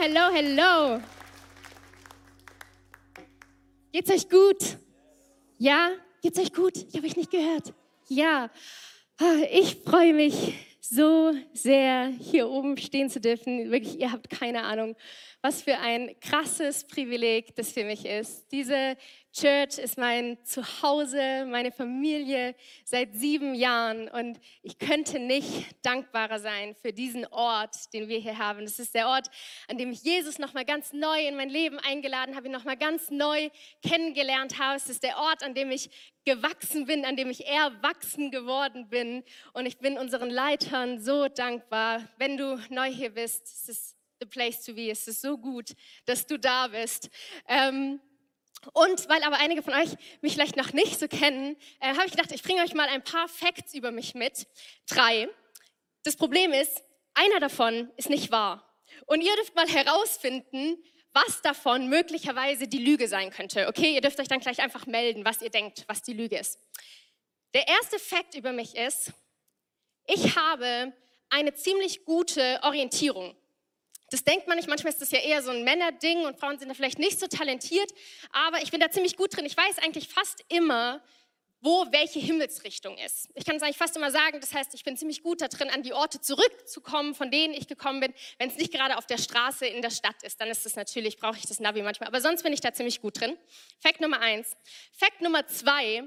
hello, hello. Geht's euch gut? Ja? Geht's euch gut? Ich habe euch nicht gehört. Ja. Ah, ich freue mich so sehr, hier oben stehen zu dürfen. Wirklich, ihr habt keine Ahnung, was für ein krasses Privileg das für mich ist. Diese Church ist mein Zuhause, meine Familie seit sieben Jahren und ich könnte nicht dankbarer sein für diesen Ort, den wir hier haben. Das ist der Ort, an dem ich Jesus noch mal ganz neu in mein Leben eingeladen habe, ihn noch mal ganz neu kennengelernt habe. Es ist der Ort, an dem ich gewachsen bin, an dem ich erwachsen geworden bin und ich bin unseren Leitern so dankbar. Wenn du neu hier bist, es ist the place to be. Es ist so gut, dass du da bist. Ähm, und weil aber einige von euch mich vielleicht noch nicht so kennen, äh, habe ich gedacht, ich bringe euch mal ein paar Facts über mich mit. Drei. Das Problem ist, einer davon ist nicht wahr. Und ihr dürft mal herausfinden, was davon möglicherweise die Lüge sein könnte. Okay, ihr dürft euch dann gleich einfach melden, was ihr denkt, was die Lüge ist. Der erste Fakt über mich ist, ich habe eine ziemlich gute Orientierung. Das denkt man nicht, manchmal ist das ja eher so ein Männerding und Frauen sind da vielleicht nicht so talentiert, aber ich bin da ziemlich gut drin. Ich weiß eigentlich fast immer, wo welche Himmelsrichtung ist. Ich kann es eigentlich fast immer sagen, das heißt, ich bin ziemlich gut da drin, an die Orte zurückzukommen, von denen ich gekommen bin. Wenn es nicht gerade auf der Straße in der Stadt ist, dann ist es natürlich, brauche ich das Navi manchmal, aber sonst bin ich da ziemlich gut drin. Fakt Nummer eins. Fakt Nummer zwei,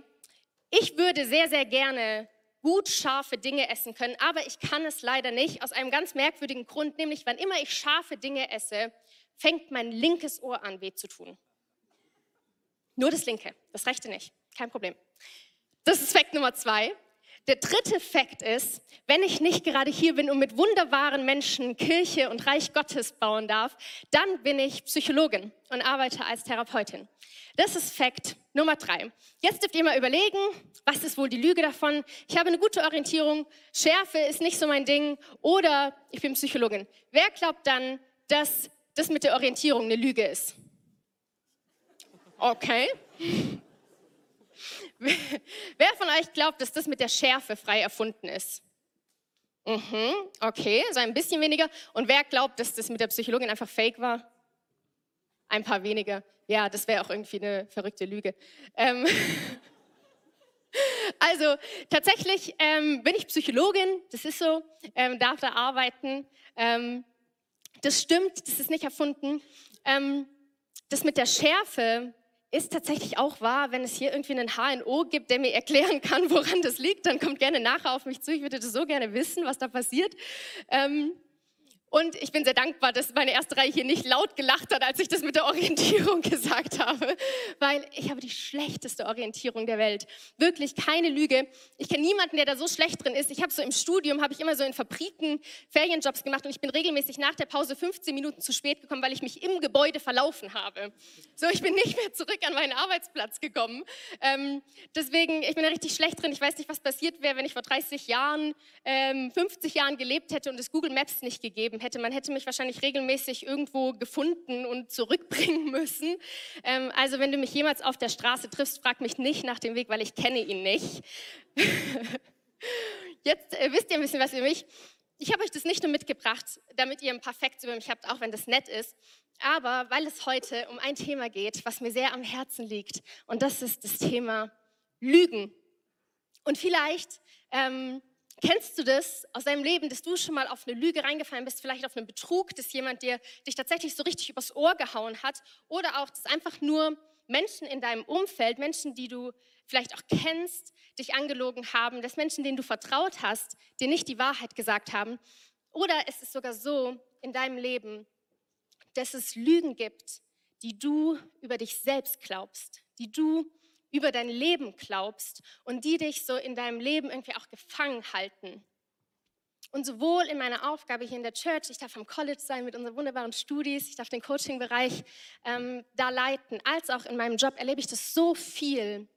ich würde sehr, sehr gerne gut scharfe Dinge essen können, aber ich kann es leider nicht aus einem ganz merkwürdigen Grund, nämlich wann immer ich scharfe Dinge esse, fängt mein linkes Ohr an weh zu tun. Nur das linke, das rechte nicht, kein Problem. Das ist Fakt Nummer zwei. Der dritte Fakt ist, wenn ich nicht gerade hier bin und mit wunderbaren Menschen Kirche und Reich Gottes bauen darf, dann bin ich Psychologin und arbeite als Therapeutin. Das ist Fakt Nummer drei. Jetzt dürft ihr mal überlegen, was ist wohl die Lüge davon? Ich habe eine gute Orientierung, Schärfe ist nicht so mein Ding oder ich bin Psychologin. Wer glaubt dann, dass das mit der Orientierung eine Lüge ist? Okay. Wer von euch glaubt, dass das mit der Schärfe frei erfunden ist? Mhm, okay, so ein bisschen weniger. Und wer glaubt, dass das mit der Psychologin einfach fake war? Ein paar weniger. Ja, das wäre auch irgendwie eine verrückte Lüge. Ähm also tatsächlich ähm, bin ich Psychologin, das ist so, ähm, darf da arbeiten. Ähm, das stimmt, das ist nicht erfunden. Ähm, das mit der Schärfe ist tatsächlich auch wahr, wenn es hier irgendwie einen HNO gibt, der mir erklären kann, woran das liegt, dann kommt gerne nachher auf mich zu. Ich würde das so gerne wissen, was da passiert. Ähm, und ich bin sehr dankbar, dass meine erste Reihe hier nicht laut gelacht hat, als ich das mit der Orientierung gesagt habe, weil ich habe die schlechteste Orientierung der Welt. Wirklich keine Lüge. Ich kenne niemanden, der da so schlecht drin ist. Ich habe so im Studium, habe ich immer so in Fabriken Ferienjobs gemacht und ich bin regelmäßig nach der Pause 15 Minuten zu spät gekommen, weil ich mich im Gebäude verlaufen habe. So, ich bin nicht mehr zurück an meinen Arbeitsplatz gekommen. Ähm, deswegen, ich bin da richtig schlecht drin. Ich weiß nicht, was passiert wäre, wenn ich vor 30 Jahren, ähm, 50 Jahren gelebt hätte und es Google Maps nicht gegeben hätte. Man hätte mich wahrscheinlich regelmäßig irgendwo gefunden und zurückbringen müssen. Ähm, also wenn du mich jemals auf der Straße triffst, frag mich nicht nach dem Weg, weil ich kenne ihn nicht. Jetzt äh, wisst ihr ein bisschen was über mich. Ich habe euch das nicht nur mitgebracht, damit ihr ein paar Facts über mich habt, auch wenn das nett ist, aber weil es heute um ein Thema geht, was mir sehr am Herzen liegt. Und das ist das Thema Lügen. Und vielleicht ähm, Kennst du das aus deinem Leben, dass du schon mal auf eine Lüge reingefallen bist, vielleicht auf einen Betrug, dass jemand dir dich tatsächlich so richtig übers Ohr gehauen hat oder auch, dass einfach nur Menschen in deinem Umfeld, Menschen, die du vielleicht auch kennst, dich angelogen haben, dass Menschen, denen du vertraut hast, dir nicht die Wahrheit gesagt haben. Oder es ist sogar so in deinem Leben, dass es Lügen gibt, die du über dich selbst glaubst, die du über dein Leben glaubst und die dich so in deinem Leben irgendwie auch gefangen halten. Und sowohl in meiner Aufgabe hier in der Church, ich darf am College sein mit unseren wunderbaren Studis, ich darf den Coaching-Bereich ähm, da leiten, als auch in meinem Job erlebe ich das so viel,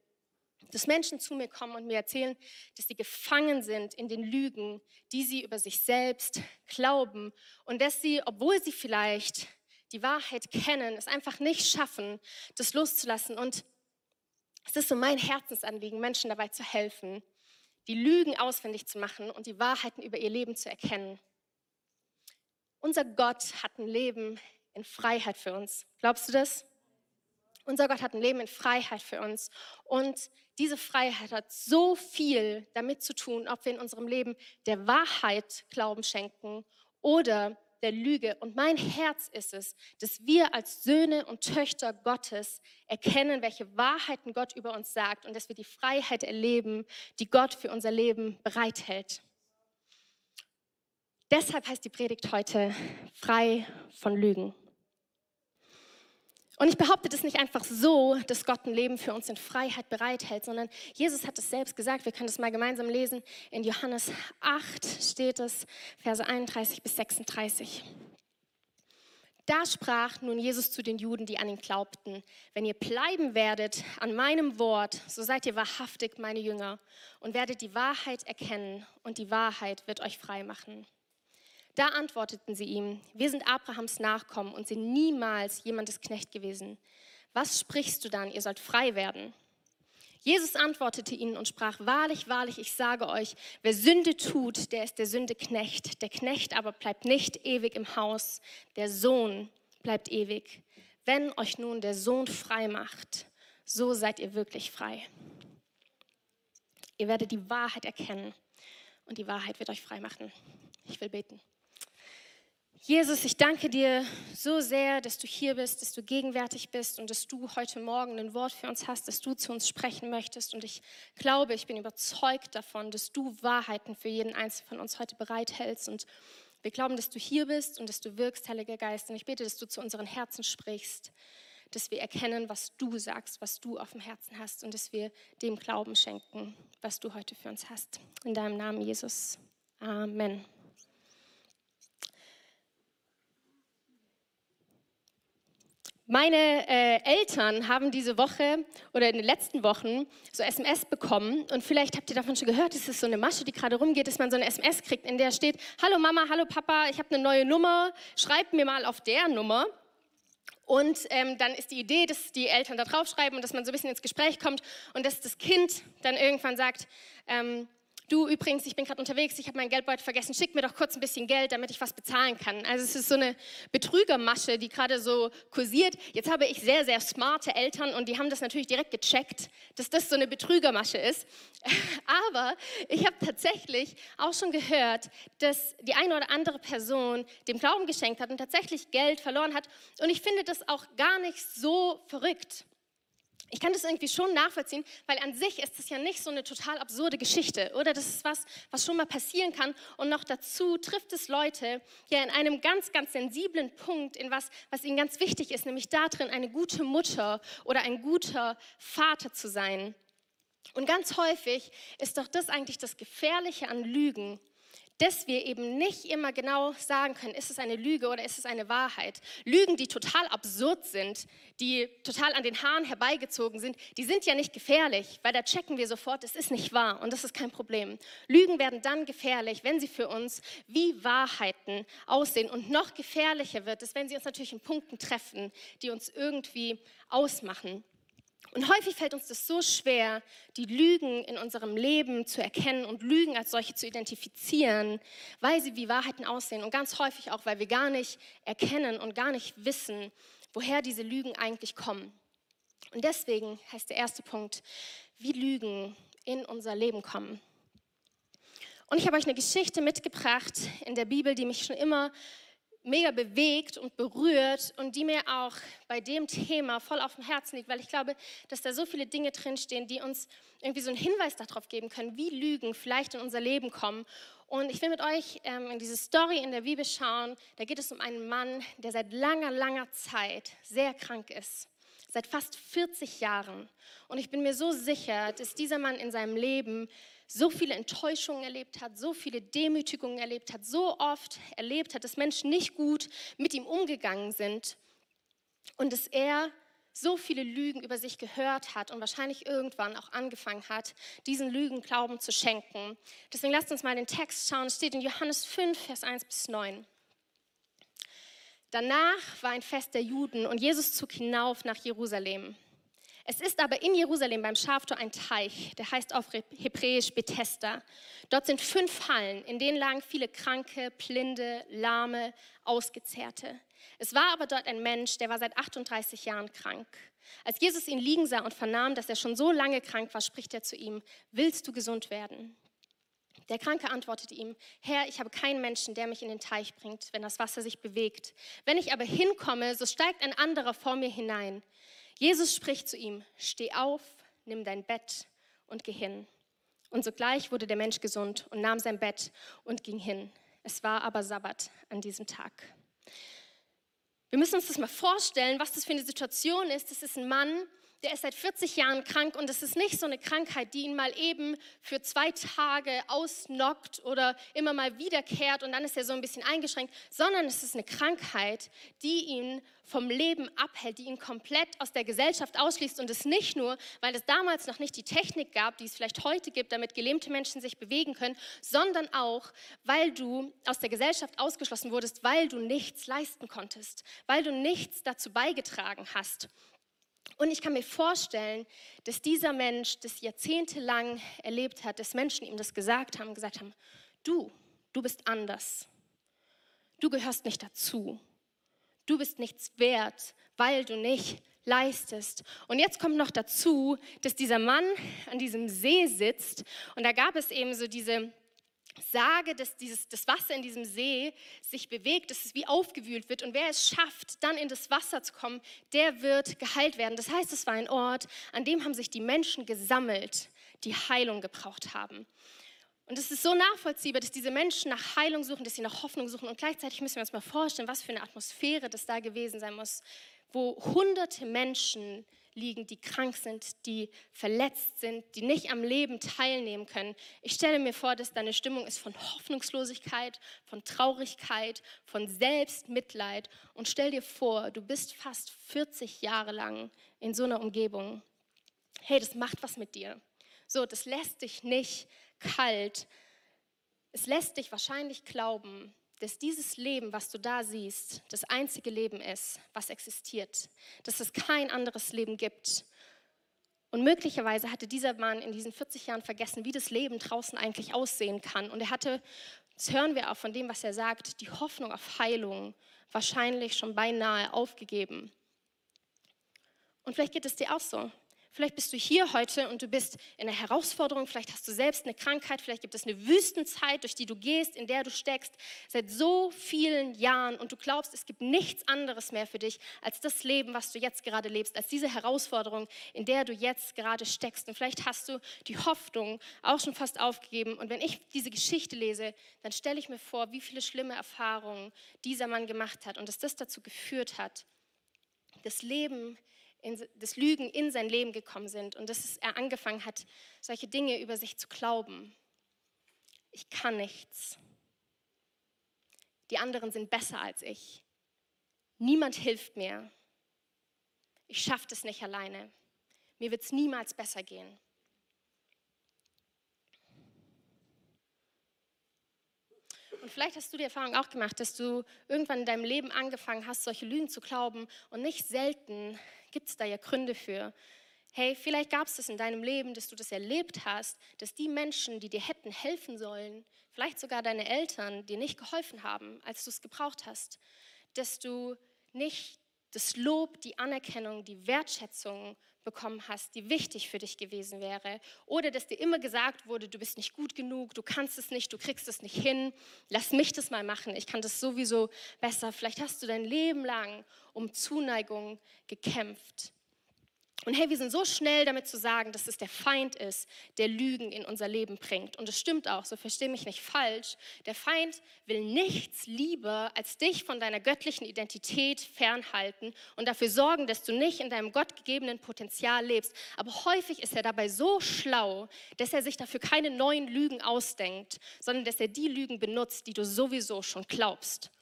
dass Menschen zu mir kommen und mir erzählen, dass sie gefangen sind in den Lügen, die sie über sich selbst glauben und dass sie, obwohl sie vielleicht die Wahrheit kennen, es einfach nicht schaffen, das loszulassen. Und es ist so mein Herzensanliegen, Menschen dabei zu helfen, die Lügen ausfindig zu machen und die Wahrheiten über ihr Leben zu erkennen. Unser Gott hat ein Leben in Freiheit für uns. Glaubst du das? Unser Gott hat ein Leben in Freiheit für uns. Und diese Freiheit hat so viel damit zu tun, ob wir in unserem Leben der Wahrheit Glauben schenken oder der Lüge. Und mein Herz ist es, dass wir als Söhne und Töchter Gottes erkennen, welche Wahrheiten Gott über uns sagt und dass wir die Freiheit erleben, die Gott für unser Leben bereithält. Deshalb heißt die Predigt heute frei von Lügen. Und ich behaupte das nicht einfach so, dass Gott ein Leben für uns in Freiheit bereithält, sondern Jesus hat es selbst gesagt. Wir können das mal gemeinsam lesen. In Johannes 8 steht es, Verse 31 bis 36. Da sprach nun Jesus zu den Juden, die an ihn glaubten, wenn ihr bleiben werdet an meinem Wort, so seid ihr wahrhaftig meine Jünger und werdet die Wahrheit erkennen und die Wahrheit wird euch frei machen. Da antworteten sie ihm, wir sind Abrahams Nachkommen und sind niemals jemandes Knecht gewesen. Was sprichst du dann, ihr sollt frei werden? Jesus antwortete ihnen und sprach, wahrlich, wahrlich, ich sage euch, wer Sünde tut, der ist der Sünde Knecht. Der Knecht aber bleibt nicht ewig im Haus, der Sohn bleibt ewig. Wenn euch nun der Sohn frei macht, so seid ihr wirklich frei. Ihr werdet die Wahrheit erkennen und die Wahrheit wird euch frei machen. Ich will beten. Jesus, ich danke dir so sehr, dass du hier bist, dass du gegenwärtig bist und dass du heute Morgen ein Wort für uns hast, dass du zu uns sprechen möchtest. Und ich glaube, ich bin überzeugt davon, dass du Wahrheiten für jeden Einzelnen von uns heute bereithältst. Und wir glauben, dass du hier bist und dass du wirkst, Heiliger Geist. Und ich bete, dass du zu unseren Herzen sprichst, dass wir erkennen, was du sagst, was du auf dem Herzen hast und dass wir dem Glauben schenken, was du heute für uns hast. In deinem Namen, Jesus. Amen. Meine äh, Eltern haben diese Woche oder in den letzten Wochen so SMS bekommen und vielleicht habt ihr davon schon gehört, es ist so eine Masche, die gerade rumgeht, dass man so eine SMS kriegt, in der steht, hallo Mama, hallo Papa, ich habe eine neue Nummer, schreibt mir mal auf der Nummer. Und ähm, dann ist die Idee, dass die Eltern da draufschreiben und dass man so ein bisschen ins Gespräch kommt und dass das Kind dann irgendwann sagt, ähm, du übrigens, ich bin gerade unterwegs, ich habe meinen Geldbeutel vergessen, schick mir doch kurz ein bisschen Geld, damit ich was bezahlen kann. Also es ist so eine Betrügermasche, die gerade so kursiert. Jetzt habe ich sehr, sehr smarte Eltern und die haben das natürlich direkt gecheckt, dass das so eine Betrügermasche ist. Aber ich habe tatsächlich auch schon gehört, dass die eine oder andere Person dem Glauben geschenkt hat und tatsächlich Geld verloren hat. Und ich finde das auch gar nicht so verrückt ich kann das irgendwie schon nachvollziehen, weil an sich ist es ja nicht so eine total absurde Geschichte, oder? Das ist was, was schon mal passieren kann. Und noch dazu trifft es Leute ja in einem ganz, ganz sensiblen Punkt, in was, was ihnen ganz wichtig ist, nämlich darin, eine gute Mutter oder ein guter Vater zu sein. Und ganz häufig ist doch das eigentlich das Gefährliche an Lügen, dass wir eben nicht immer genau sagen können, ist es eine Lüge oder ist es eine Wahrheit. Lügen, die total absurd sind, die total an den Haaren herbeigezogen sind, die sind ja nicht gefährlich, weil da checken wir sofort, es ist nicht wahr und das ist kein Problem. Lügen werden dann gefährlich, wenn sie für uns wie Wahrheiten aussehen und noch gefährlicher wird es, wenn sie uns natürlich in Punkten treffen, die uns irgendwie ausmachen. Und häufig fällt uns das so schwer, die Lügen in unserem Leben zu erkennen und Lügen als solche zu identifizieren, weil sie wie Wahrheiten aussehen und ganz häufig auch, weil wir gar nicht erkennen und gar nicht wissen, woher diese Lügen eigentlich kommen. Und deswegen heißt der erste Punkt, wie Lügen in unser Leben kommen. Und ich habe euch eine Geschichte mitgebracht in der Bibel, die mich schon immer mega bewegt und berührt und die mir auch bei dem Thema voll auf dem Herzen liegt, weil ich glaube, dass da so viele Dinge drinstehen, die uns irgendwie so einen Hinweis darauf geben können, wie Lügen vielleicht in unser Leben kommen. Und ich will mit euch ähm, in diese Story in der Bibel schauen. Da geht es um einen Mann, der seit langer, langer Zeit sehr krank ist. Seit fast 40 Jahren. Und ich bin mir so sicher, dass dieser Mann in seinem Leben so viele Enttäuschungen erlebt hat, so viele Demütigungen erlebt hat, so oft erlebt hat, dass Menschen nicht gut mit ihm umgegangen sind und dass er so viele Lügen über sich gehört hat und wahrscheinlich irgendwann auch angefangen hat, diesen Lügen Glauben zu schenken. Deswegen lasst uns mal den Text schauen. Es steht in Johannes 5, Vers 1 bis 9. Danach war ein Fest der Juden und Jesus zog hinauf nach Jerusalem. Es ist aber in Jerusalem beim Schaftor ein Teich, der heißt auf Hebräisch Bethesda. Dort sind fünf Hallen, in denen lagen viele Kranke, Blinde, Lahme, Ausgezehrte. Es war aber dort ein Mensch, der war seit 38 Jahren krank. Als Jesus ihn liegen sah und vernahm, dass er schon so lange krank war, spricht er zu ihm, willst du gesund werden? Der Kranke antwortete ihm, Herr, ich habe keinen Menschen, der mich in den Teich bringt, wenn das Wasser sich bewegt. Wenn ich aber hinkomme, so steigt ein anderer vor mir hinein. Jesus spricht zu ihm, steh auf, nimm dein Bett und geh hin. Und sogleich wurde der Mensch gesund und nahm sein Bett und ging hin. Es war aber Sabbat an diesem Tag. Wir müssen uns das mal vorstellen, was das für eine Situation ist. Das ist ein Mann, der ist seit 40 Jahren krank und es ist nicht so eine Krankheit, die ihn mal eben für zwei Tage ausnockt oder immer mal wiederkehrt und dann ist er so ein bisschen eingeschränkt, sondern es ist eine Krankheit, die ihn vom Leben abhält, die ihn komplett aus der Gesellschaft ausschließt und es nicht nur, weil es damals noch nicht die Technik gab, die es vielleicht heute gibt, damit gelähmte Menschen sich bewegen können, sondern auch, weil du aus der Gesellschaft ausgeschlossen wurdest, weil du nichts leisten konntest, weil du nichts dazu beigetragen hast. Und ich kann mir vorstellen, dass dieser Mensch das jahrzehntelang erlebt hat, dass Menschen ihm das gesagt haben, gesagt haben, du, du bist anders. Du gehörst nicht dazu. Du bist nichts wert, weil du nicht leistest. Und jetzt kommt noch dazu, dass dieser Mann an diesem See sitzt und da gab es eben so diese sage, dass dieses, das Wasser in diesem See sich bewegt, dass es wie aufgewühlt wird. Und wer es schafft, dann in das Wasser zu kommen, der wird geheilt werden. Das heißt, es war ein Ort, an dem haben sich die Menschen gesammelt, die Heilung gebraucht haben. Und es ist so nachvollziehbar, dass diese Menschen nach Heilung suchen, dass sie nach Hoffnung suchen. Und gleichzeitig müssen wir uns mal vorstellen, was für eine Atmosphäre das da gewesen sein muss, wo hunderte Menschen liegen, die krank sind, die verletzt sind, die nicht am Leben teilnehmen können. Ich stelle mir vor, dass deine Stimmung ist von Hoffnungslosigkeit, von Traurigkeit, von Selbstmitleid. Und stell dir vor, du bist fast 40 Jahre lang in so einer Umgebung. Hey, das macht was mit dir. So, das lässt dich nicht kalt. Es lässt dich wahrscheinlich glauben, dass dieses Leben, was du da siehst, das einzige Leben ist, was existiert, dass es kein anderes Leben gibt. Und möglicherweise hatte dieser Mann in diesen 40 Jahren vergessen, wie das Leben draußen eigentlich aussehen kann. Und er hatte, das hören wir auch von dem, was er sagt, die Hoffnung auf Heilung wahrscheinlich schon beinahe aufgegeben. Und vielleicht geht es dir auch so. Vielleicht bist du hier heute und du bist in einer Herausforderung, vielleicht hast du selbst eine Krankheit, vielleicht gibt es eine Wüstenzeit, durch die du gehst, in der du steckst, seit so vielen Jahren und du glaubst, es gibt nichts anderes mehr für dich als das Leben, was du jetzt gerade lebst, als diese Herausforderung, in der du jetzt gerade steckst. Und vielleicht hast du die Hoffnung auch schon fast aufgegeben. Und wenn ich diese Geschichte lese, dann stelle ich mir vor, wie viele schlimme Erfahrungen dieser Mann gemacht hat und dass das dazu geführt hat, das Leben in, das Lügen in sein Leben gekommen sind und dass er angefangen hat, solche Dinge über sich zu glauben. Ich kann nichts. Die anderen sind besser als ich. Niemand hilft mir. Ich schaffe es nicht alleine. Mir wird es niemals besser gehen. Und vielleicht hast du die Erfahrung auch gemacht, dass du irgendwann in deinem Leben angefangen hast, solche Lügen zu glauben und nicht selten gibt es da ja Gründe für. Hey, vielleicht gab es das in deinem Leben, dass du das erlebt hast, dass die Menschen, die dir hätten helfen sollen, vielleicht sogar deine Eltern, dir nicht geholfen haben, als du es gebraucht hast, dass du nicht das Lob, die Anerkennung, die Wertschätzung bekommen hast, die wichtig für dich gewesen wäre. Oder dass dir immer gesagt wurde, du bist nicht gut genug, du kannst es nicht, du kriegst es nicht hin, lass mich das mal machen, ich kann das sowieso besser. Vielleicht hast du dein Leben lang um Zuneigung gekämpft. Und hey, wir sind so schnell damit zu sagen, dass es der Feind ist, der Lügen in unser Leben bringt. Und es stimmt auch, so verstehe mich nicht falsch. Der Feind will nichts lieber, als dich von deiner göttlichen Identität fernhalten und dafür sorgen, dass du nicht in deinem gottgegebenen Potenzial lebst. Aber häufig ist er dabei so schlau, dass er sich dafür keine neuen Lügen ausdenkt, sondern dass er die Lügen benutzt, die du sowieso schon glaubst.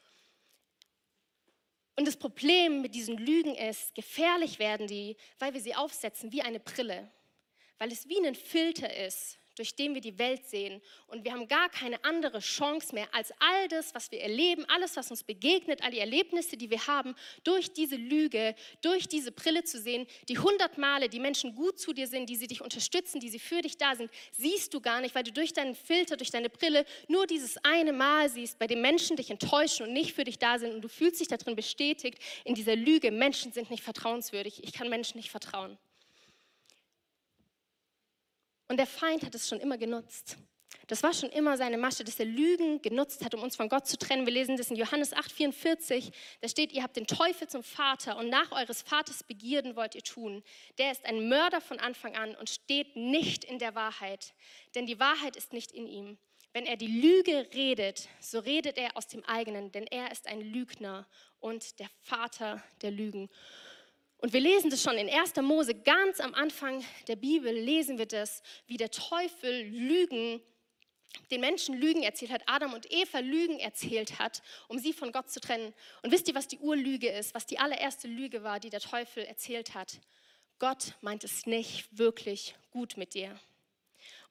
Und das Problem mit diesen Lügen ist, gefährlich werden die, weil wir sie aufsetzen wie eine Brille, weil es wie ein Filter ist durch den wir die Welt sehen. Und wir haben gar keine andere Chance mehr, als all das, was wir erleben, alles, was uns begegnet, all die Erlebnisse, die wir haben, durch diese Lüge, durch diese Brille zu sehen, die hundert Male die Menschen gut zu dir sind, die sie dich unterstützen, die sie für dich da sind, siehst du gar nicht, weil du durch deinen Filter, durch deine Brille nur dieses eine Mal siehst, bei dem Menschen dich enttäuschen und nicht für dich da sind und du fühlst dich darin bestätigt, in dieser Lüge, Menschen sind nicht vertrauenswürdig, ich kann Menschen nicht vertrauen. Und der Feind hat es schon immer genutzt. Das war schon immer seine Masche, dass er Lügen genutzt hat, um uns von Gott zu trennen. Wir lesen das in Johannes 8,44. Da steht, ihr habt den Teufel zum Vater und nach eures Vaters Begierden wollt ihr tun. Der ist ein Mörder von Anfang an und steht nicht in der Wahrheit, denn die Wahrheit ist nicht in ihm. Wenn er die Lüge redet, so redet er aus dem eigenen, denn er ist ein Lügner und der Vater der Lügen. Und wir lesen das schon in 1. Mose, ganz am Anfang der Bibel lesen wir das, wie der Teufel Lügen, den Menschen Lügen erzählt hat, Adam und Eva Lügen erzählt hat, um sie von Gott zu trennen. Und wisst ihr, was die Urlüge ist, was die allererste Lüge war, die der Teufel erzählt hat? Gott meint es nicht wirklich gut mit dir.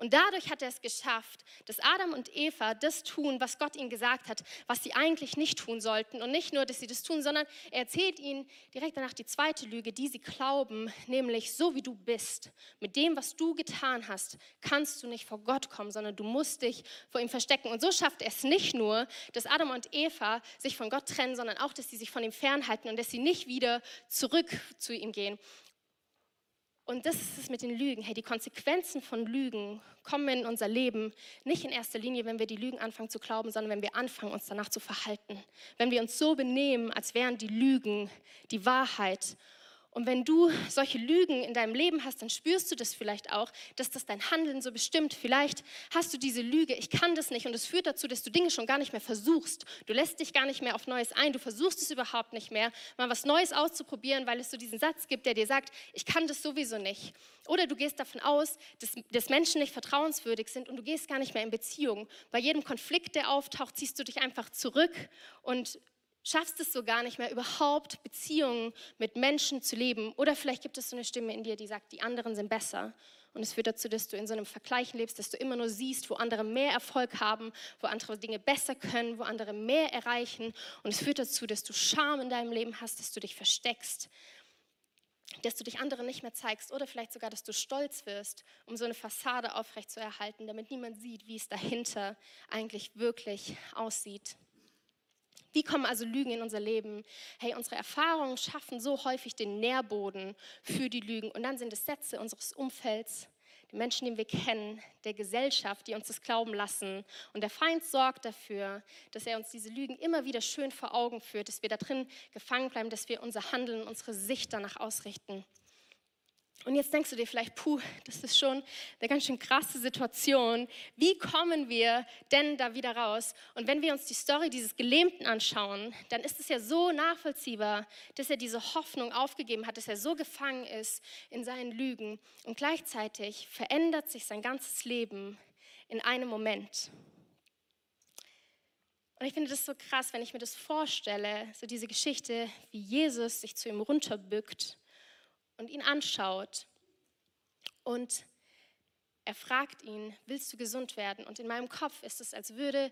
Und dadurch hat er es geschafft, dass Adam und Eva das tun, was Gott ihnen gesagt hat, was sie eigentlich nicht tun sollten. Und nicht nur, dass sie das tun, sondern er erzählt ihnen direkt danach die zweite Lüge, die sie glauben, nämlich so wie du bist, mit dem, was du getan hast, kannst du nicht vor Gott kommen, sondern du musst dich vor ihm verstecken. Und so schafft er es nicht nur, dass Adam und Eva sich von Gott trennen, sondern auch, dass sie sich von ihm fernhalten und dass sie nicht wieder zurück zu ihm gehen. Und das ist es mit den Lügen. Hey, die Konsequenzen von Lügen kommen in unser Leben nicht in erster Linie, wenn wir die Lügen anfangen zu glauben, sondern wenn wir anfangen, uns danach zu verhalten. Wenn wir uns so benehmen, als wären die Lügen die Wahrheit und wenn du solche Lügen in deinem Leben hast, dann spürst du das vielleicht auch, dass das dein Handeln so bestimmt. Vielleicht hast du diese Lüge, ich kann das nicht und es führt dazu, dass du Dinge schon gar nicht mehr versuchst. Du lässt dich gar nicht mehr auf Neues ein, du versuchst es überhaupt nicht mehr, mal was Neues auszuprobieren, weil es so diesen Satz gibt, der dir sagt, ich kann das sowieso nicht. Oder du gehst davon aus, dass, dass Menschen nicht vertrauenswürdig sind und du gehst gar nicht mehr in Beziehung. Bei jedem Konflikt, der auftaucht, ziehst du dich einfach zurück und schaffst es so gar nicht mehr, überhaupt Beziehungen mit Menschen zu leben. Oder vielleicht gibt es so eine Stimme in dir, die sagt, die anderen sind besser. Und es führt dazu, dass du in so einem Vergleich lebst, dass du immer nur siehst, wo andere mehr Erfolg haben, wo andere Dinge besser können, wo andere mehr erreichen. Und es führt dazu, dass du Scham in deinem Leben hast, dass du dich versteckst, dass du dich anderen nicht mehr zeigst oder vielleicht sogar, dass du stolz wirst, um so eine Fassade aufrechtzuerhalten, damit niemand sieht, wie es dahinter eigentlich wirklich aussieht. Wie kommen also Lügen in unser Leben? Hey, unsere Erfahrungen schaffen so häufig den Nährboden für die Lügen. Und dann sind es Sätze unseres Umfelds, die Menschen, die wir kennen, der Gesellschaft, die uns das glauben lassen. Und der Feind sorgt dafür, dass er uns diese Lügen immer wieder schön vor Augen führt, dass wir da drin gefangen bleiben, dass wir unser Handeln, unsere Sicht danach ausrichten. Und jetzt denkst du dir vielleicht, puh, das ist schon eine ganz schön krasse Situation. Wie kommen wir denn da wieder raus? Und wenn wir uns die Story dieses Gelähmten anschauen, dann ist es ja so nachvollziehbar, dass er diese Hoffnung aufgegeben hat, dass er so gefangen ist in seinen Lügen. Und gleichzeitig verändert sich sein ganzes Leben in einem Moment. Und ich finde das so krass, wenn ich mir das vorstelle, so diese Geschichte, wie Jesus sich zu ihm runterbückt und ihn anschaut und er fragt ihn, willst du gesund werden? Und in meinem Kopf ist es, als würde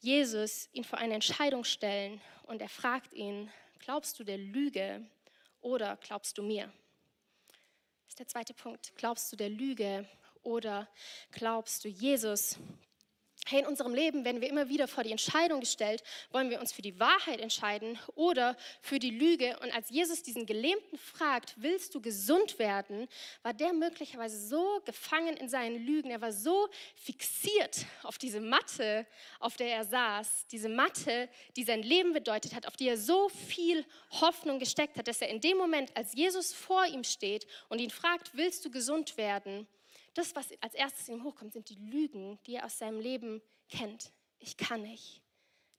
Jesus ihn vor eine Entscheidung stellen und er fragt ihn, glaubst du der Lüge oder glaubst du mir? Das ist der zweite Punkt. Glaubst du der Lüge oder glaubst du Jesus? Hey, in unserem Leben werden wir immer wieder vor die Entscheidung gestellt, wollen wir uns für die Wahrheit entscheiden oder für die Lüge. Und als Jesus diesen Gelähmten fragt, willst du gesund werden, war der möglicherweise so gefangen in seinen Lügen, er war so fixiert auf diese Matte, auf der er saß, diese Matte, die sein Leben bedeutet hat, auf die er so viel Hoffnung gesteckt hat, dass er in dem Moment, als Jesus vor ihm steht und ihn fragt, willst du gesund werden, das, was als erstes ihm hochkommt, sind die Lügen, die er aus seinem Leben kennt. Ich kann nicht.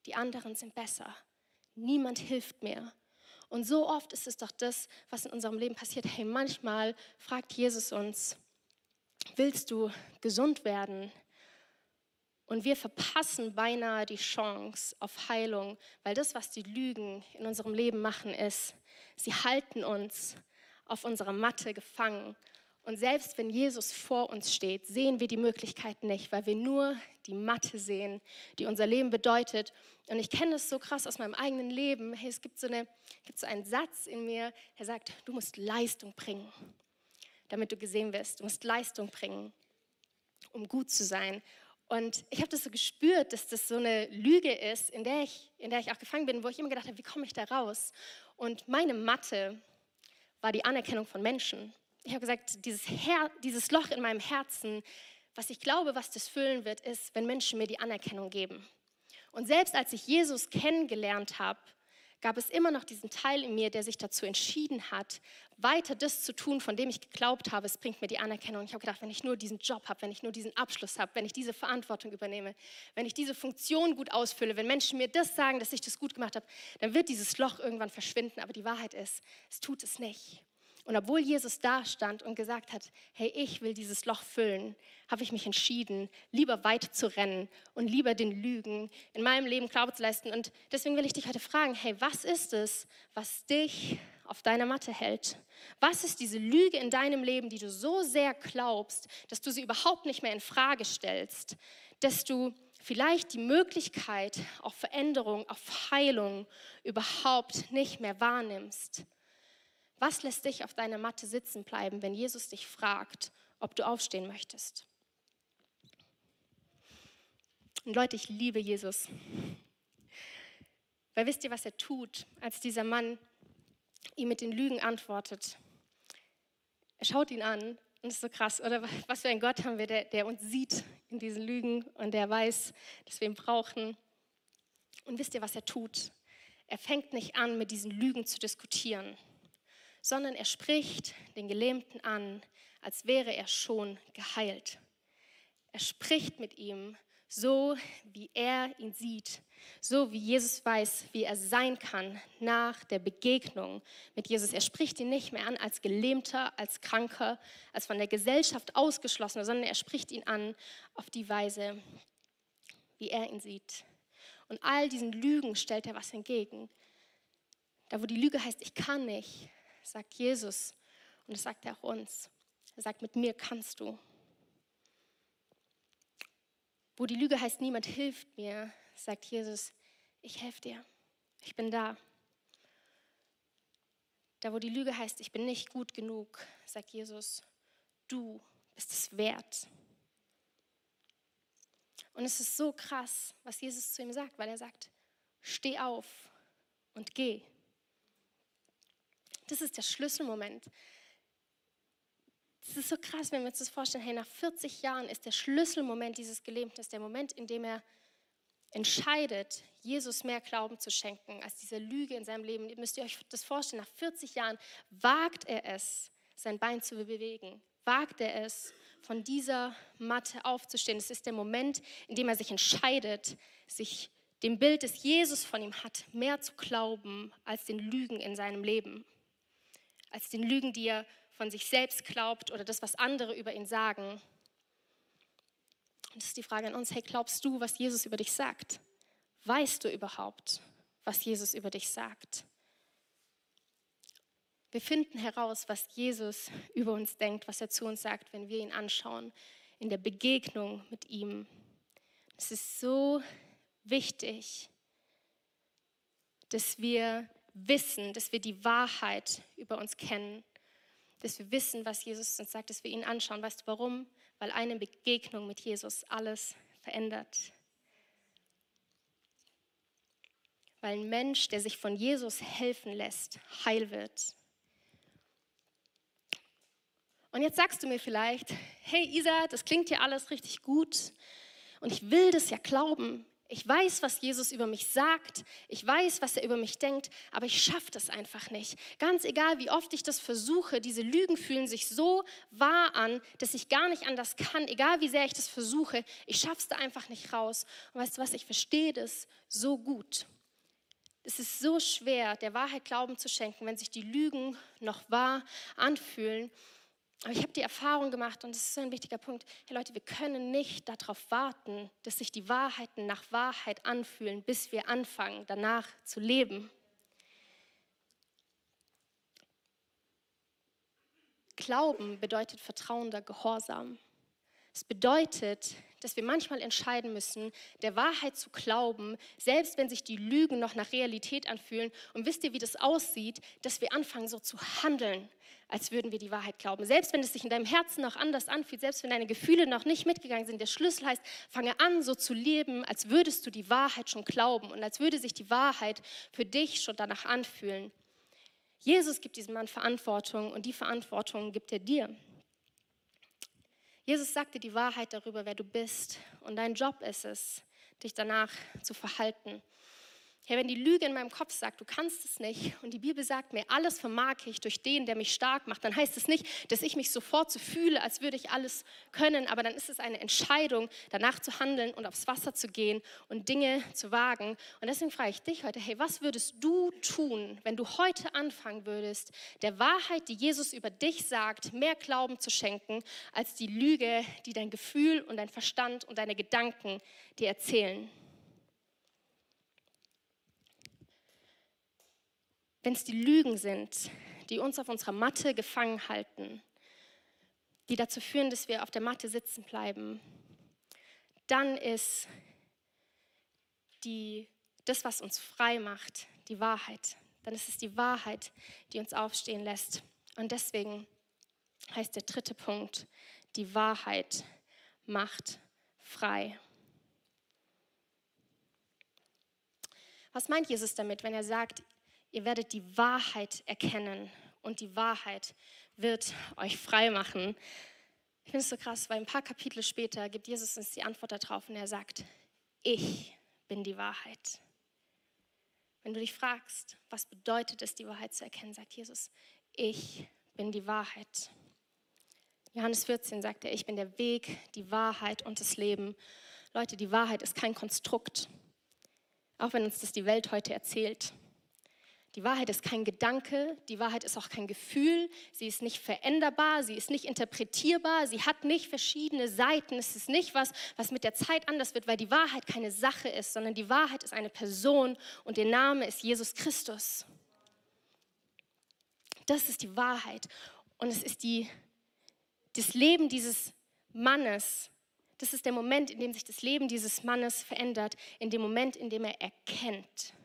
Die anderen sind besser. Niemand hilft mir. Und so oft ist es doch das, was in unserem Leben passiert. Hey, manchmal fragt Jesus uns, willst du gesund werden? Und wir verpassen beinahe die Chance auf Heilung, weil das, was die Lügen in unserem Leben machen, ist, sie halten uns auf unserer Matte gefangen Und selbst wenn Jesus vor uns steht, sehen wir die Möglichkeit nicht, weil wir nur die Matte sehen, die unser Leben bedeutet. Und ich kenne das so krass aus meinem eigenen Leben. Hey, es gibt so, eine, gibt so einen Satz in mir, der sagt, du musst Leistung bringen, damit du gesehen wirst. Du musst Leistung bringen, um gut zu sein. Und ich habe das so gespürt, dass das so eine Lüge ist, in der, ich, in der ich auch gefangen bin, wo ich immer gedacht habe, wie komme ich da raus? Und meine Matte war die Anerkennung von Menschen. Ich habe gesagt, dieses, Her dieses Loch in meinem Herzen, was ich glaube, was das füllen wird, ist, wenn Menschen mir die Anerkennung geben. Und selbst als ich Jesus kennengelernt habe, gab es immer noch diesen Teil in mir, der sich dazu entschieden hat, weiter das zu tun, von dem ich geglaubt habe, es bringt mir die Anerkennung. Ich habe gedacht, wenn ich nur diesen Job habe, wenn ich nur diesen Abschluss habe, wenn ich diese Verantwortung übernehme, wenn ich diese Funktion gut ausfülle, wenn Menschen mir das sagen, dass ich das gut gemacht habe, dann wird dieses Loch irgendwann verschwinden. Aber die Wahrheit ist, es tut es nicht. Und obwohl Jesus da stand und gesagt hat, hey, ich will dieses Loch füllen, habe ich mich entschieden, lieber weit zu rennen und lieber den Lügen in meinem Leben Glaube zu leisten. Und deswegen will ich dich heute fragen, hey, was ist es, was dich auf deiner Matte hält? Was ist diese Lüge in deinem Leben, die du so sehr glaubst, dass du sie überhaupt nicht mehr in Frage stellst, dass du vielleicht die Möglichkeit auf Veränderung, auf Heilung überhaupt nicht mehr wahrnimmst? Was lässt dich auf deiner Matte sitzen bleiben, wenn Jesus dich fragt, ob du aufstehen möchtest? Und Leute, ich liebe Jesus. Weil wisst ihr, was er tut, als dieser Mann ihm mit den Lügen antwortet? Er schaut ihn an und ist so krass, oder was für ein Gott haben wir, der, der uns sieht in diesen Lügen und der weiß, dass wir ihn brauchen. Und wisst ihr, was er tut? Er fängt nicht an, mit diesen Lügen zu diskutieren sondern er spricht den Gelähmten an, als wäre er schon geheilt. Er spricht mit ihm so, wie er ihn sieht, so wie Jesus weiß, wie er sein kann nach der Begegnung mit Jesus. Er spricht ihn nicht mehr an als Gelähmter, als Kranker, als von der Gesellschaft ausgeschlossener, sondern er spricht ihn an auf die Weise, wie er ihn sieht. Und all diesen Lügen stellt er was entgegen. Da, wo die Lüge heißt, ich kann nicht, sagt Jesus und das sagt er auch uns. Er sagt, mit mir kannst du. Wo die Lüge heißt, niemand hilft mir, sagt Jesus, ich helfe dir. Ich bin da. Da, wo die Lüge heißt, ich bin nicht gut genug, sagt Jesus, du bist es wert. Und es ist so krass, was Jesus zu ihm sagt, weil er sagt, steh auf und geh. Das ist der Schlüsselmoment. Das ist so krass, wenn wir uns das vorstellen. Hey, nach 40 Jahren ist der Schlüsselmoment dieses Gelähmten, der Moment, in dem er entscheidet, Jesus mehr Glauben zu schenken als diese Lüge in seinem Leben. Ihr müsst ihr euch das vorstellen. Nach 40 Jahren wagt er es, sein Bein zu bewegen. Wagt er es, von dieser Matte aufzustehen. Es ist der Moment, in dem er sich entscheidet, sich dem Bild, das Jesus von ihm hat, mehr zu glauben als den Lügen in seinem Leben als den Lügen, die er von sich selbst glaubt oder das, was andere über ihn sagen. Und das ist die Frage an uns, hey, glaubst du, was Jesus über dich sagt? Weißt du überhaupt, was Jesus über dich sagt? Wir finden heraus, was Jesus über uns denkt, was er zu uns sagt, wenn wir ihn anschauen, in der Begegnung mit ihm. Es ist so wichtig, dass wir wissen, dass wir die Wahrheit über uns kennen, dass wir wissen, was Jesus uns sagt, dass wir ihn anschauen. Weißt du warum? Weil eine Begegnung mit Jesus alles verändert. Weil ein Mensch, der sich von Jesus helfen lässt, heil wird. Und jetzt sagst du mir vielleicht, hey Isa, das klingt ja alles richtig gut und ich will das ja glauben. Ich weiß, was Jesus über mich sagt. Ich weiß, was er über mich denkt, aber ich schaffe das einfach nicht. Ganz egal, wie oft ich das versuche, diese Lügen fühlen sich so wahr an, dass ich gar nicht anders kann. Egal, wie sehr ich das versuche, ich schaffe es da einfach nicht raus. Und weißt du was, ich verstehe das so gut. Es ist so schwer, der Wahrheit Glauben zu schenken, wenn sich die Lügen noch wahr anfühlen. Aber ich habe die Erfahrung gemacht, und das ist so ein wichtiger Punkt, hey Leute, wir können nicht darauf warten, dass sich die Wahrheiten nach Wahrheit anfühlen, bis wir anfangen, danach zu leben. Glauben bedeutet vertrauender Gehorsam. Es bedeutet, dass wir manchmal entscheiden müssen, der Wahrheit zu glauben, selbst wenn sich die Lügen noch nach Realität anfühlen. Und wisst ihr, wie das aussieht? Dass wir anfangen, so zu handeln, als würden wir die Wahrheit glauben. Selbst wenn es sich in deinem Herzen noch anders anfühlt, selbst wenn deine Gefühle noch nicht mitgegangen sind. Der Schlüssel heißt, fange an, so zu leben, als würdest du die Wahrheit schon glauben und als würde sich die Wahrheit für dich schon danach anfühlen. Jesus gibt diesem Mann Verantwortung und die Verantwortung gibt er dir. Jesus sagte die Wahrheit darüber, wer du bist. Und dein Job ist es, dich danach zu verhalten. Hey, wenn die Lüge in meinem Kopf sagt, du kannst es nicht, und die Bibel sagt mir, alles vermag ich durch den, der mich stark macht, dann heißt es nicht, dass ich mich sofort so fühle, als würde ich alles können, aber dann ist es eine Entscheidung, danach zu handeln und aufs Wasser zu gehen und Dinge zu wagen. Und deswegen frage ich dich heute, hey, was würdest du tun, wenn du heute anfangen würdest, der Wahrheit, die Jesus über dich sagt, mehr Glauben zu schenken, als die Lüge, die dein Gefühl und dein Verstand und deine Gedanken dir erzählen? Wenn es die Lügen sind, die uns auf unserer Matte gefangen halten, die dazu führen, dass wir auf der Matte sitzen bleiben, dann ist die, das, was uns frei macht, die Wahrheit. Dann ist es die Wahrheit, die uns aufstehen lässt. Und deswegen heißt der dritte Punkt, die Wahrheit macht frei. Was meint Jesus damit, wenn er sagt, Ihr werdet die Wahrheit erkennen und die Wahrheit wird euch frei machen. Ich finde es so krass, weil ein paar Kapitel später gibt Jesus uns die Antwort darauf und er sagt, ich bin die Wahrheit. Wenn du dich fragst, was bedeutet es, die Wahrheit zu erkennen, sagt Jesus, ich bin die Wahrheit. Johannes 14 sagt er, ich bin der Weg, die Wahrheit und das Leben. Leute, die Wahrheit ist kein Konstrukt, auch wenn uns das die Welt heute erzählt. Die Wahrheit ist kein Gedanke, die Wahrheit ist auch kein Gefühl, sie ist nicht veränderbar, sie ist nicht interpretierbar, sie hat nicht verschiedene Seiten, es ist nicht was, was mit der Zeit anders wird, weil die Wahrheit keine Sache ist, sondern die Wahrheit ist eine Person und der Name ist Jesus Christus. Das ist die Wahrheit und es ist die, das Leben dieses Mannes, das ist der Moment, in dem sich das Leben dieses Mannes verändert, in dem Moment, in dem er erkennt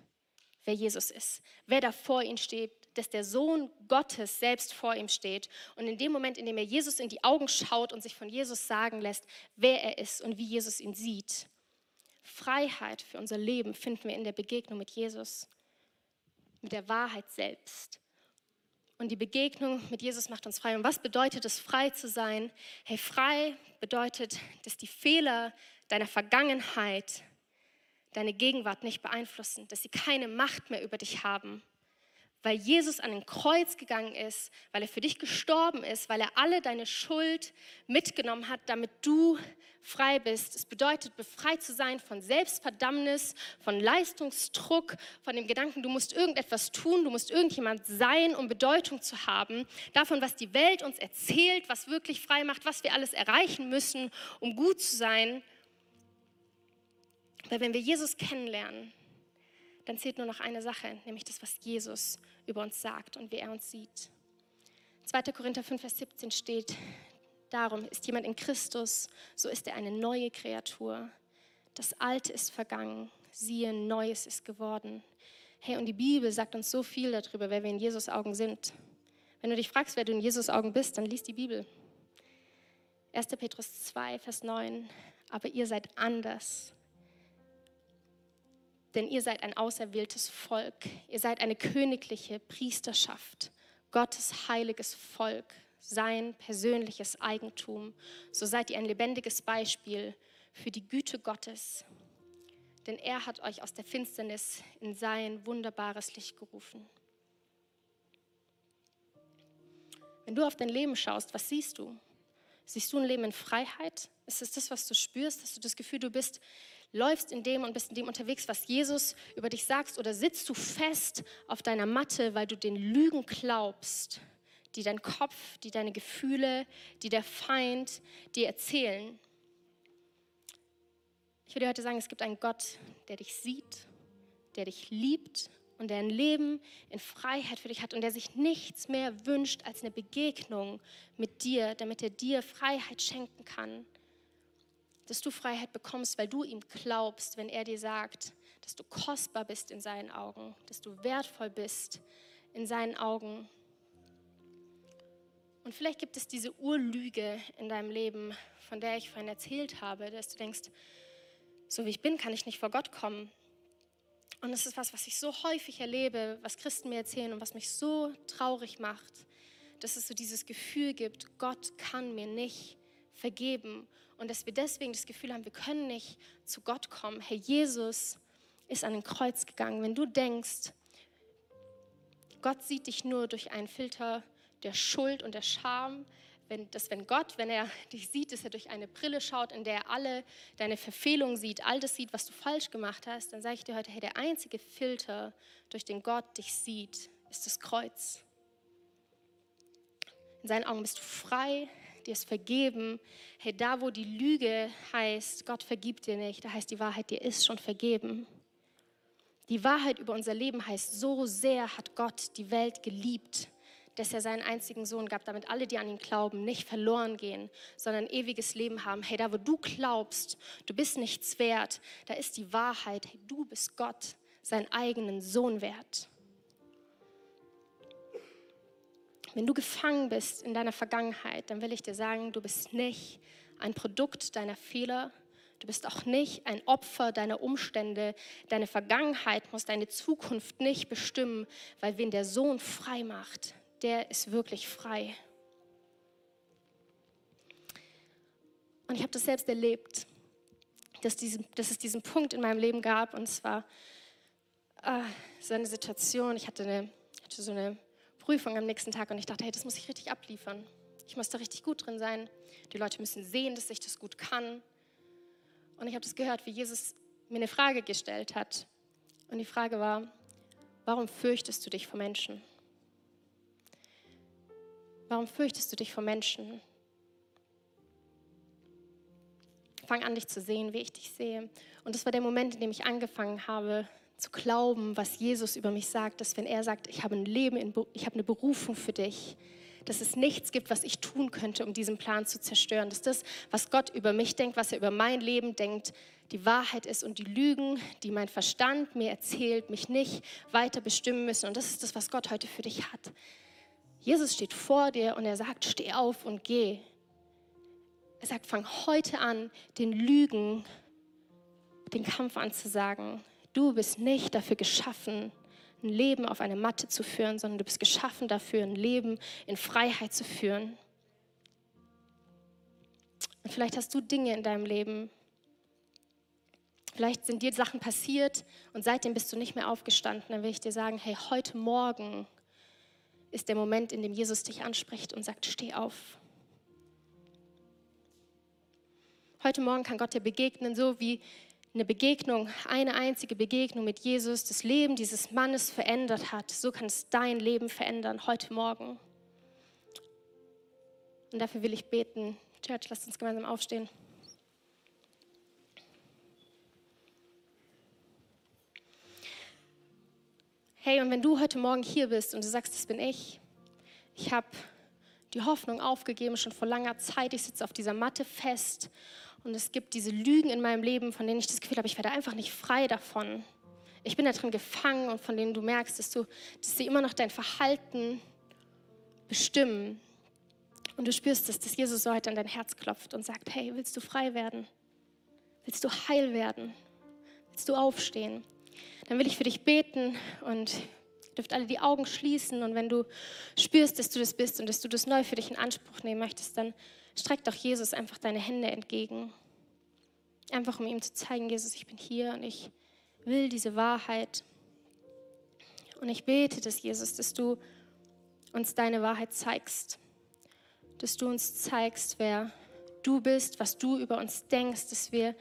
wer Jesus ist, wer da vor ihm steht, dass der Sohn Gottes selbst vor ihm steht. Und in dem Moment, in dem er Jesus in die Augen schaut und sich von Jesus sagen lässt, wer er ist und wie Jesus ihn sieht. Freiheit für unser Leben finden wir in der Begegnung mit Jesus, mit der Wahrheit selbst. Und die Begegnung mit Jesus macht uns frei. Und was bedeutet es, frei zu sein? Hey, frei bedeutet, dass die Fehler deiner Vergangenheit deine Gegenwart nicht beeinflussen, dass sie keine Macht mehr über dich haben, weil Jesus an den Kreuz gegangen ist, weil er für dich gestorben ist, weil er alle deine Schuld mitgenommen hat, damit du frei bist. Es bedeutet, befreit zu sein von Selbstverdammnis, von Leistungsdruck, von dem Gedanken, du musst irgendetwas tun, du musst irgendjemand sein, um Bedeutung zu haben, davon, was die Welt uns erzählt, was wirklich frei macht, was wir alles erreichen müssen, um gut zu sein. Weil wenn wir Jesus kennenlernen, dann zählt nur noch eine Sache, nämlich das, was Jesus über uns sagt und wie er uns sieht. 2. Korinther 5, Vers 17 steht, darum ist jemand in Christus, so ist er eine neue Kreatur. Das Alte ist vergangen, siehe, Neues ist geworden. Hey, und die Bibel sagt uns so viel darüber, wer wir in Jesus Augen sind. Wenn du dich fragst, wer du in Jesus Augen bist, dann liest die Bibel. 1. Petrus 2, Vers 9. Aber ihr seid anders denn ihr seid ein auserwähltes Volk, ihr seid eine königliche Priesterschaft, Gottes heiliges Volk, sein persönliches Eigentum. So seid ihr ein lebendiges Beispiel für die Güte Gottes, denn er hat euch aus der Finsternis in sein wunderbares Licht gerufen. Wenn du auf dein Leben schaust, was siehst du? Siehst du ein Leben in Freiheit? Ist es das, was du spürst? Hast du das Gefühl, du bist läufst in dem und bist in dem unterwegs, was Jesus über dich sagt, oder sitzt du fest auf deiner Matte, weil du den Lügen glaubst, die dein Kopf, die deine Gefühle, die der Feind dir erzählen. Ich würde heute sagen, es gibt einen Gott, der dich sieht, der dich liebt und der ein Leben in Freiheit für dich hat und der sich nichts mehr wünscht als eine Begegnung mit dir, damit er dir Freiheit schenken kann. Dass du Freiheit bekommst, weil du ihm glaubst, wenn er dir sagt, dass du kostbar bist in seinen Augen, dass du wertvoll bist in seinen Augen. Und vielleicht gibt es diese Urlüge in deinem Leben, von der ich vorhin erzählt habe, dass du denkst, so wie ich bin, kann ich nicht vor Gott kommen. Und es ist was, was ich so häufig erlebe, was Christen mir erzählen und was mich so traurig macht, dass es so dieses Gefühl gibt, Gott kann mir nicht vergeben. Und dass wir deswegen das Gefühl haben, wir können nicht zu Gott kommen. Herr Jesus ist an den Kreuz gegangen. Wenn du denkst, Gott sieht dich nur durch einen Filter der Schuld und der Scham, wenn, dass wenn Gott, wenn er dich sieht, dass er durch eine Brille schaut, in der er alle deine Verfehlungen sieht, all das sieht, was du falsch gemacht hast, dann sage ich dir heute, hey, der einzige Filter, durch den Gott dich sieht, ist das Kreuz. In seinen Augen bist du frei, dir ist vergeben. Hey, da wo die Lüge heißt, Gott vergibt dir nicht, da heißt die Wahrheit, dir ist schon vergeben. Die Wahrheit über unser Leben heißt, so sehr hat Gott die Welt geliebt, dass er seinen einzigen Sohn gab, damit alle, die an ihn glauben, nicht verloren gehen, sondern ewiges Leben haben. Hey, da wo du glaubst, du bist nichts wert, da ist die Wahrheit, hey, du bist Gott, seinen eigenen Sohn wert. Wenn du gefangen bist in deiner Vergangenheit, dann will ich dir sagen, du bist nicht ein Produkt deiner Fehler, Du bist auch nicht ein Opfer deiner Umstände. Deine Vergangenheit muss deine Zukunft nicht bestimmen, weil wen der Sohn frei macht, der ist wirklich frei. Und ich habe das selbst erlebt, dass, diesen, dass, es diesen Punkt in meinem Leben gab. Und es war äh, so eine Situation, ich hatte, eine, hatte so eine Prüfung am nächsten Tag und ich dachte, hey, das muss ich richtig abliefern. Ich muss da richtig gut drin sein. Die Leute müssen sehen, dass ich das gut kann. Und ich habe das gehört, wie Jesus mir eine Frage gestellt hat. Und die Frage war, warum fürchtest du dich vor Menschen? Warum fürchtest du dich vor Menschen? Fang an, dich zu sehen, wie ich dich sehe. Und das war der Moment, in dem ich angefangen habe zu glauben, was Jesus über mich sagt, dass wenn er sagt, ich habe ein Leben, in, ich habe eine Berufung für dich, dass es nichts gibt, was ich tun könnte, um diesen Plan zu zerstören. Dass das, was Gott über mich denkt, was er über mein Leben denkt, die Wahrheit ist und die Lügen, die mein Verstand mir erzählt, mich nicht weiter bestimmen müssen. Und das ist das, was Gott heute für dich hat. Jesus steht vor dir und er sagt, steh auf und geh. Er sagt, fang heute an, den Lügen den Kampf anzusagen. Du bist nicht dafür geschaffen, ein Leben auf eine Matte zu führen, sondern du bist geschaffen dafür, ein Leben in Freiheit zu führen. Und vielleicht hast du Dinge in deinem Leben, vielleicht sind dir Sachen passiert und seitdem bist du nicht mehr aufgestanden. Dann will ich dir sagen, hey, heute Morgen ist der Moment, in dem Jesus dich anspricht und sagt, steh auf. Heute Morgen kann Gott dir begegnen, so wie eine Begegnung, eine einzige Begegnung mit Jesus das Leben dieses Mannes verändert hat. So kann es dein Leben verändern heute Morgen. Und dafür will ich beten. Church, lasst uns gemeinsam aufstehen. Hey, und wenn du heute Morgen hier bist und du sagst, das bin ich, ich habe die Hoffnung aufgegeben schon vor langer Zeit, ich sitze auf dieser Matte fest und es gibt diese Lügen in meinem Leben, von denen ich das Gefühl habe, ich werde einfach nicht frei davon. Ich bin da drin gefangen und von denen du merkst, dass, du, dass sie immer noch dein Verhalten bestimmen. Und du spürst es, dass Jesus so heute an dein Herz klopft und sagt, hey, willst du frei werden? Willst du heil werden? Willst du aufstehen? dann will ich für dich beten und dürft alle die Augen schließen. Und wenn du spürst, dass du das bist und dass du das neu für dich in Anspruch nehmen möchtest, dann streck doch Jesus einfach deine Hände entgegen. Einfach um ihm zu zeigen, Jesus, ich bin hier und ich will diese Wahrheit. Und ich bete dass Jesus, dass du uns deine Wahrheit zeigst. Dass du uns zeigst, wer du bist, was du über uns denkst, dass wir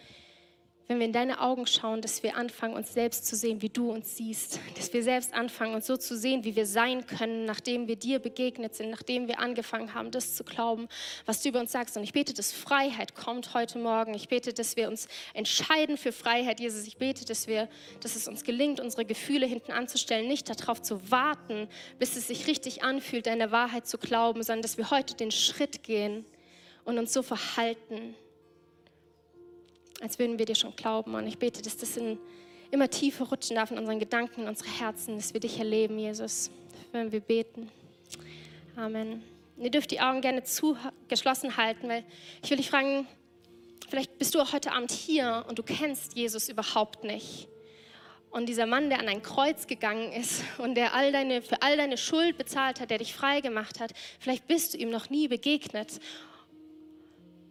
wenn wir in deine Augen schauen, dass wir anfangen, uns selbst zu sehen, wie du uns siehst. Dass wir selbst anfangen, uns so zu sehen, wie wir sein können, nachdem wir dir begegnet sind, nachdem wir angefangen haben, das zu glauben, was du über uns sagst. Und ich bete, dass Freiheit kommt heute Morgen. Ich bete, dass wir uns entscheiden für Freiheit, Jesus. Ich bete, dass, wir, dass es uns gelingt, unsere Gefühle hinten anzustellen, nicht darauf zu warten, bis es sich richtig anfühlt, deine Wahrheit zu glauben, sondern dass wir heute den Schritt gehen und uns so verhalten als würden wir dir schon glauben. Und ich bete, dass das in immer tiefer rutschen darf in unseren Gedanken, in unsere Herzen, dass wir dich erleben, Jesus, wenn wir beten. Amen. Ihr dürft die Augen gerne zu, geschlossen halten, weil ich will dich fragen, vielleicht bist du auch heute Abend hier und du kennst Jesus überhaupt nicht. Und dieser Mann, der an ein Kreuz gegangen ist und der all deine, für all deine Schuld bezahlt hat, der dich frei gemacht hat, vielleicht bist du ihm noch nie begegnet.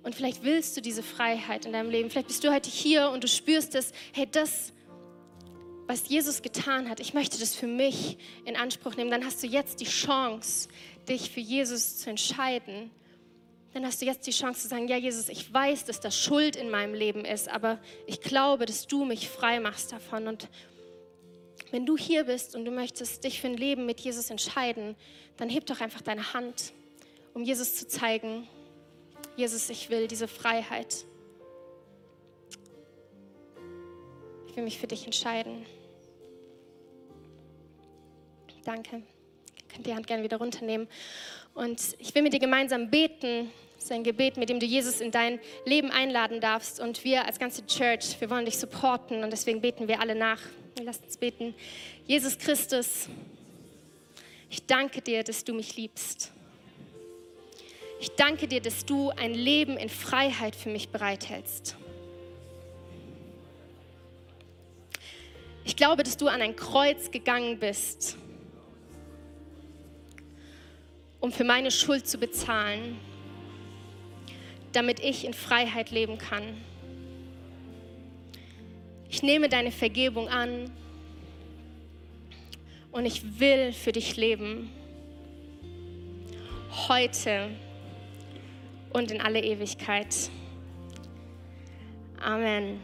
Und vielleicht willst du diese Freiheit in deinem Leben. Vielleicht bist du heute hier und du spürst es, hey, das, was Jesus getan hat, ich möchte das für mich in Anspruch nehmen. Dann hast du jetzt die Chance, dich für Jesus zu entscheiden. Dann hast du jetzt die Chance zu sagen, ja Jesus, ich weiß, dass das Schuld in meinem Leben ist, aber ich glaube, dass du mich frei machst davon. Und wenn du hier bist und du möchtest dich für ein Leben mit Jesus entscheiden, dann heb doch einfach deine Hand, um Jesus zu zeigen, Jesus, ich will diese Freiheit. Ich will mich für dich entscheiden. Danke. Ihr könnt die Hand gerne wieder runternehmen. Und ich will mit dir gemeinsam beten. Das ist ein Gebet, mit dem du Jesus in dein Leben einladen darfst. Und wir als ganze Church, wir wollen dich supporten und deswegen beten wir alle nach. Lasst uns beten. Jesus Christus, ich danke dir, dass du mich liebst. Ich danke dir, dass du ein Leben in Freiheit für mich bereithältst. Ich glaube, dass du an ein Kreuz gegangen bist, um für meine Schuld zu bezahlen, damit ich in Freiheit leben kann. Ich nehme deine Vergebung an und ich will für dich leben. Heute und in alle Ewigkeit. Amen.